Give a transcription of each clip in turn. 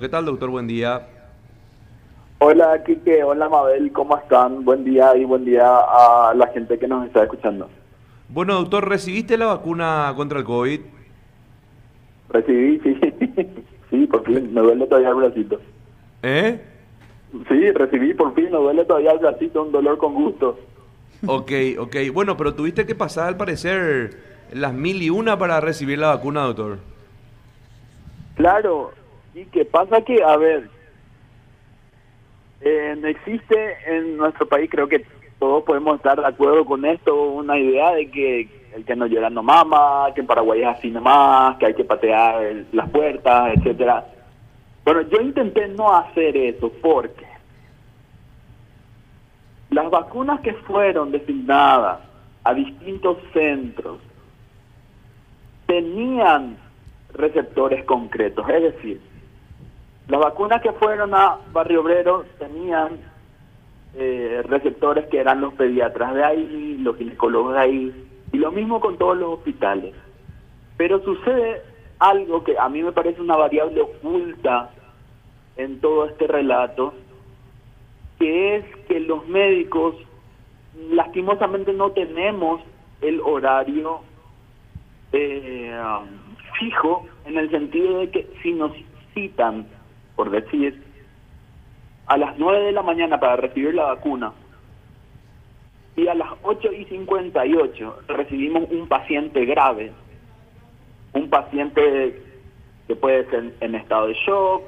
¿Qué tal, doctor? Buen día. Hola, Kike. Hola, Mabel. ¿Cómo están? Buen día y buen día a la gente que nos está escuchando. Bueno, doctor, ¿recibiste la vacuna contra el COVID? Recibí, sí. sí, por fin. Me duele todavía el bracito. ¿Eh? Sí, recibí, por fin. Me duele todavía el bracito. Un dolor con gusto. Ok, ok. Bueno, pero tuviste que pasar, al parecer, las mil y una para recibir la vacuna, doctor. Claro, y qué pasa que, a ver, existe en nuestro país, creo que todos podemos estar de acuerdo con esto, una idea de que el que no llora no mama, que en Paraguay es así nomás, que hay que patear las puertas, etcétera. Bueno, yo intenté no hacer eso porque las vacunas que fueron designadas a distintos centros tenían receptores concretos, es decir, las vacunas que fueron a Barrio Obrero tenían eh, receptores que eran los pediatras de ahí, los ginecólogos de ahí, y lo mismo con todos los hospitales. Pero sucede algo que a mí me parece una variable oculta en todo este relato, que es que los médicos lastimosamente no tenemos el horario eh, fijo en el sentido de que si nos citan por decir, a las 9 de la mañana para recibir la vacuna y a las 8 y 58 recibimos un paciente grave, un paciente que puede ser en estado de shock,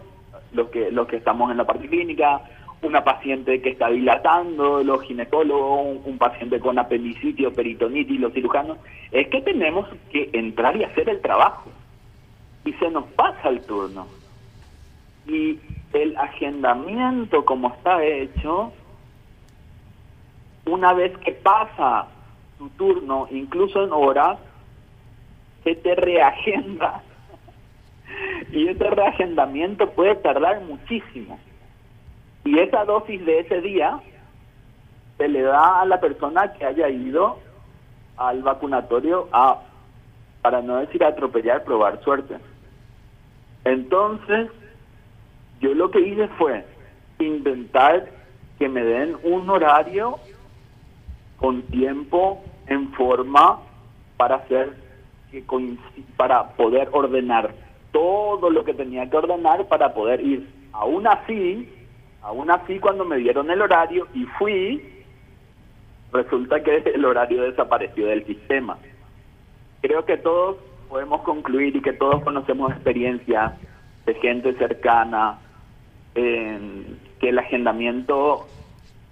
los que, los que estamos en la parte clínica, una paciente que está dilatando, los ginecólogos, un, un, paciente con apendicitis peritonitis, los cirujanos, es que tenemos que entrar y hacer el trabajo. Y se nos pasa el turno y el agendamiento como está hecho, una vez que pasa tu turno, incluso en horas, se te reagenda. Y ese reagendamiento puede tardar muchísimo. Y esa dosis de ese día se le da a la persona que haya ido al vacunatorio a, para no decir atropellar, probar suerte. Entonces, yo lo que hice fue intentar que me den un horario con tiempo, en forma, para hacer que para poder ordenar todo lo que tenía que ordenar para poder ir. Aún así, aún así cuando me dieron el horario y fui, resulta que el horario desapareció del sistema. Creo que todos podemos concluir y que todos conocemos experiencias de gente cercana que el agendamiento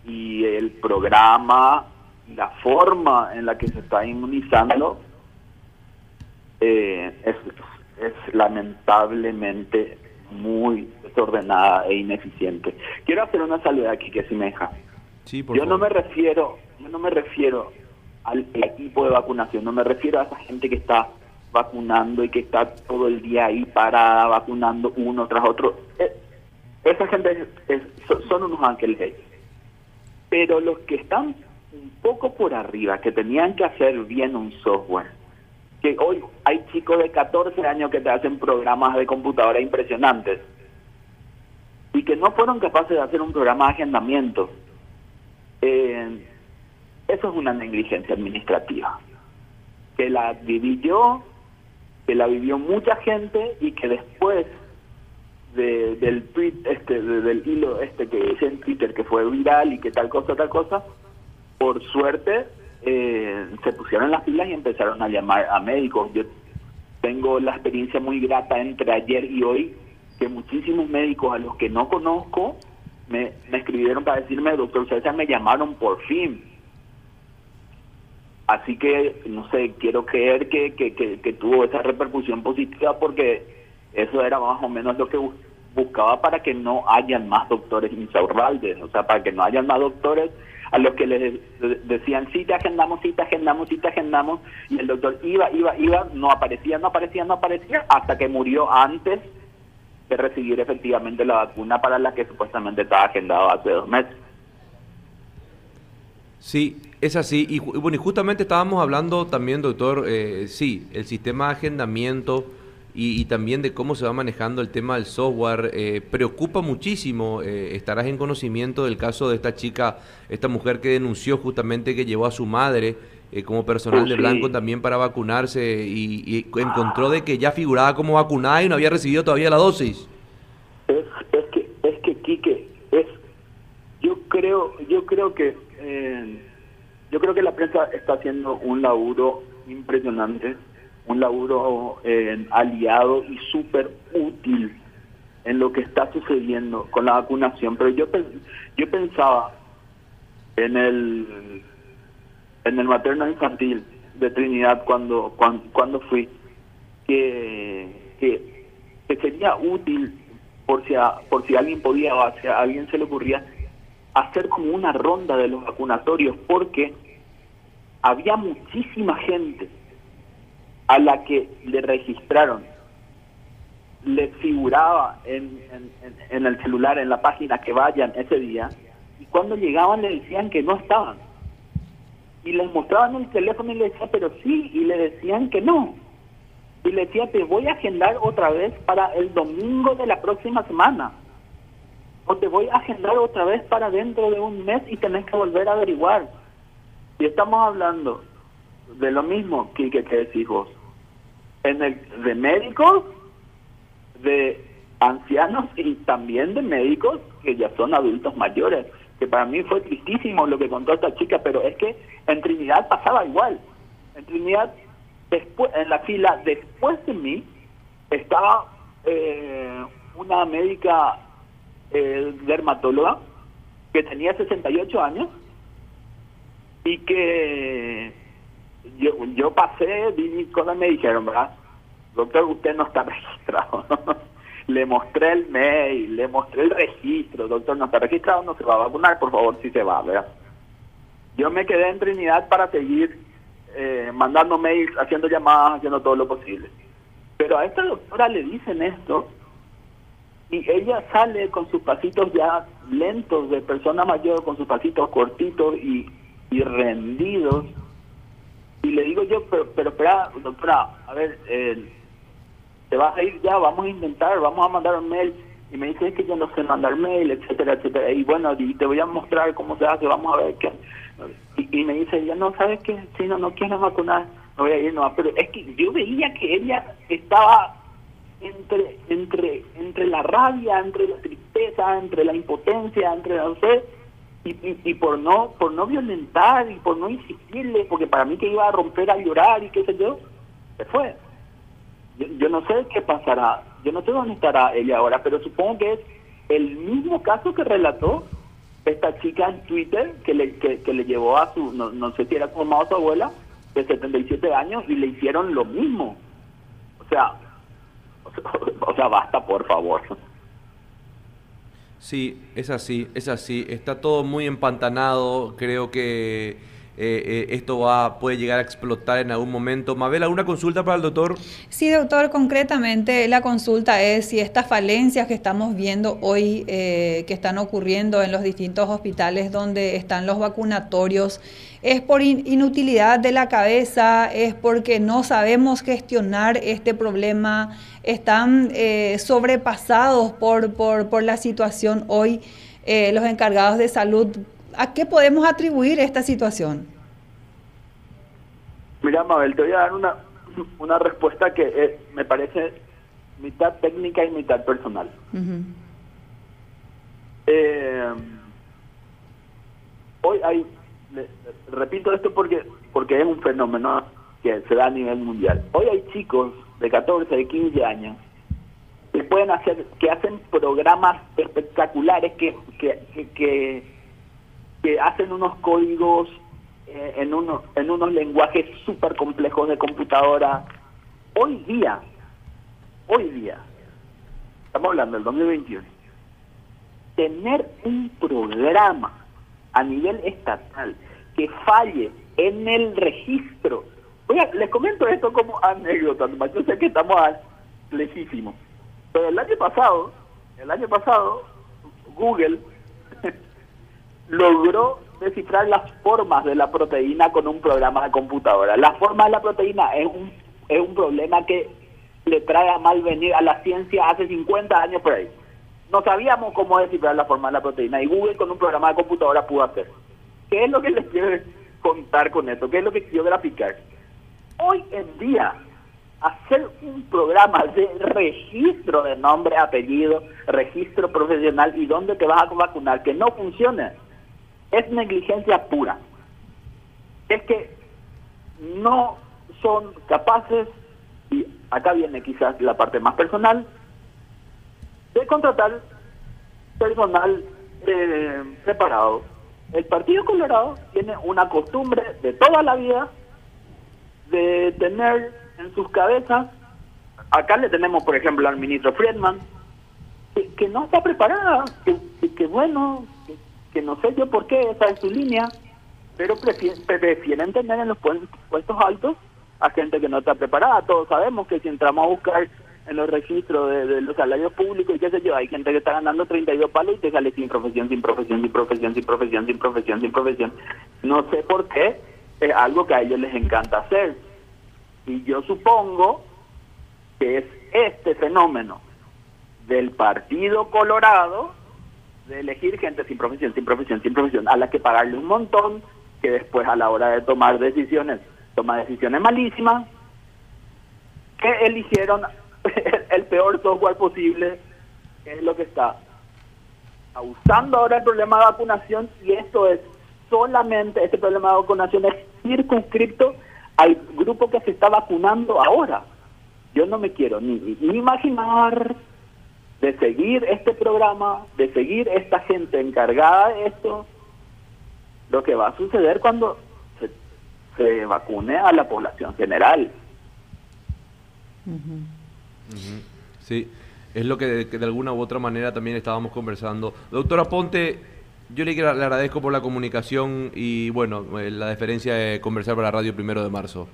y el programa y la forma en la que se está inmunizando eh, es, es lamentablemente muy desordenada e ineficiente. Quiero hacer una salida aquí que si me deja. yo no me refiero, yo no me refiero al equipo de vacunación, no me refiero a esa gente que está vacunando y que está todo el día ahí parada vacunando uno tras otro. Esa gente son unos ángeles. Pero los que están un poco por arriba, que tenían que hacer bien un software, que hoy hay chicos de 14 años que te hacen programas de computadora impresionantes y que no fueron capaces de hacer un programa de agendamiento. Eh, eso es una negligencia administrativa, que la viví yo, que la vivió mucha gente y que después del tweet, este, del hilo este que hice en Twitter que fue viral y que tal cosa, tal cosa, por suerte eh, se pusieron las pilas y empezaron a llamar a médicos. Yo tengo la experiencia muy grata entre ayer y hoy que muchísimos médicos a los que no conozco me, me escribieron para decirme, doctor César, me llamaron por fin. Así que, no sé, quiero creer que, que, que tuvo esa repercusión positiva porque eso era más o menos lo que buscaba para que no hayan más doctores insaurraldes, o sea, para que no hayan más doctores a los que les decían, sí, te agendamos, sí, te agendamos, sí, te agendamos, y el doctor iba, iba, iba, no aparecía, no aparecía, no aparecía, hasta que murió antes de recibir efectivamente la vacuna para la que supuestamente estaba agendado hace dos meses. Sí, es así. Y, bueno, y justamente estábamos hablando también, doctor, eh, sí, el sistema de agendamiento y, también de cómo se va manejando el tema del software. Eh, preocupa muchísimo, eh, estarás en conocimiento del caso de esta chica, esta mujer que denunció justamente que llevó a su madre eh, como personal de blanco también para vacunarse y, encontró de que ya figuraba como vacunada y no había recibido todavía la dosis. Es, es que, es que Quique, es, yo creo, yo creo que, yo creo que la prensa está haciendo un laburo impresionante un laburo eh, aliado y súper útil en lo que está sucediendo con la vacunación. Pero yo yo pensaba en el en el materno infantil de Trinidad cuando cuando, fui que, que, sería útil por si por si alguien podía o a alguien se le ocurría hacer como una ronda de los vacunatorios porque había muchísima gente a la que le registraron le figuraba en, en, el celular, en la página que vayan ese día, y cuando llegaban le decían que no estaban. Y les mostraban el teléfono y le decían, pero sí, y le decían que no. Y le decía, te voy a agendar otra vez para el domingo de la próxima semana. O te voy a agendar otra vez para dentro de un mes y tenés que volver a averiguar. Y estamos hablando de lo mismo que, que, que decís vos en el de médicos, de ancianos y también de médicos que ya son adultos mayores, que para mí fue tristísimo lo que contó esta chica, pero es que en Trinidad pasaba igual. En Trinidad, después, en la fila después de mí, estaba eh, una médica eh, dermatóloga que tenía 68 años y que yo, yo pasé, vi mis cosas, me dijeron, ¿verdad? Doctor, usted no está registrado. le mostré el mail, le mostré el registro, doctor, no está registrado, no se va a vacunar, por favor, si se va, ¿verdad? Yo me quedé en Trinidad para seguir eh, mandando mails, haciendo llamadas, haciendo todo lo posible. Pero a esta doctora le dicen esto y ella sale con sus pasitos ya lentos de persona mayor, con sus pasitos cortitos y, y rendidos y le digo yo, pero, pero espera, doctora, a ver, eh, te vas a ir ya, vamos a intentar, vamos a mandar un mail. Y me dice, es que yo no sé mandar mail, etcétera, etcétera. Y bueno, y te voy a mostrar cómo se hace, vamos a ver qué. Y, me dice, ya no, ¿sabes qué? Si no, no quiero vacunar, no voy a ir, no. Pero es que yo veía que ella estaba entre entre entre la rabia, entre la tristeza, entre la impotencia, entre la sé, y, por no por no violentar y por no insistirle, porque para mí que iba a romper a llorar y qué sé yo, se fue. Yo, no sé qué pasará, yo no sé dónde estará ella ahora, pero supongo que es el mismo caso que relató esta chica en Twitter que le, que, le llevó a su, no, no sé si era su mamá o su abuela, de 77 años y le hicieron lo mismo. O sea, o sea, basta por favor. Sí, es así, es así. Está todo muy empantanado. Creo que eh, eh, esto va, puede llegar a explotar en algún momento. Mabel, ¿alguna consulta para el doctor? Sí, doctor, concretamente la consulta es si estas falencias que estamos viendo hoy, eh, que están ocurriendo en los distintos hospitales donde están los vacunatorios, es por inutilidad de la cabeza, es porque no sabemos gestionar este problema, están sobrepasados por, por, por, la situación hoy los encargados de salud. ¿A qué podemos atribuir esta situación? Mira, Mabel, te voy a dar una, una respuesta que eh, me parece mitad técnica y mitad personal. hoy hay repito esto porque porque es un fenómeno que se da a nivel mundial. Hoy hay chicos de 14, de 15 años que pueden hacer, que hacen programas espectaculares, que que, que, que hacen unos códigos eh, en unos en unos lenguajes súper complejos de computadora. Hoy día, hoy día, estamos hablando del 2021, tener un programa a nivel estatal que falle en el registro. Oiga, les comento esto como anécdota, yo sé que estamos lejísimos, pero el año pasado, el año pasado, Google logró descifrar las formas de la proteína con un programa de computadora. La forma de la proteína es un, es un problema que le trae a mal venir a la ciencia hace 50 años por ahí. No sabíamos cómo descifrar la forma de la proteína y Google con un programa de computadora pudo hacer. ¿Qué es lo que les quiero contar con esto? ¿Qué es lo que quiero graficar? Hoy en día, hacer un programa de registro de nombre, apellido, registro profesional y dónde te vas a vacunar que no funcione, es negligencia pura. Es que no son capaces, y acá viene quizás la parte más personal, de contratar personal eh, preparado. El Partido Colorado tiene una costumbre de toda la vida de tener en sus cabezas, acá le tenemos por ejemplo al ministro Friedman, que, no está preparada, que, bueno, no sé yo por qué, esa es su línea, pero prefieren, tener en los puestos altos a gente que no está preparada. Todos sabemos que si entramos a buscar en los registros de, los salarios públicos y qué sé yo, hay gente que está ganando 32 palos y te sale sin profesión, sin profesión, sin profesión, sin profesión, sin profesión, sin profesión. No sé por qué, es algo que a ellos les encanta hacer. Y yo supongo que es este fenómeno del Partido Colorado de elegir gente sin profesión, sin profesión, sin profesión, a la que pagarle un montón, que después a la hora de tomar decisiones, toma decisiones malísimas, que eligieron el peor software posible, que es lo que está usando ahora el problema de vacunación, y esto es solamente, este problema de vacunación es circunscripto al grupo que se está vacunando ahora. Yo no me quiero ni, ni imaginar de seguir este programa, de seguir esta gente encargada de esto, lo que va a suceder cuando se, vacune a la población general. Sí, es lo que de, alguna u otra manera también estábamos conversando. Doctora Ponte, yo le, le agradezco por la comunicación y bueno, eh, la deferencia de conversar para la radio primero de marzo.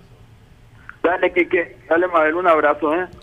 Dale, que Dale, Mabel, un abrazo, ¿eh?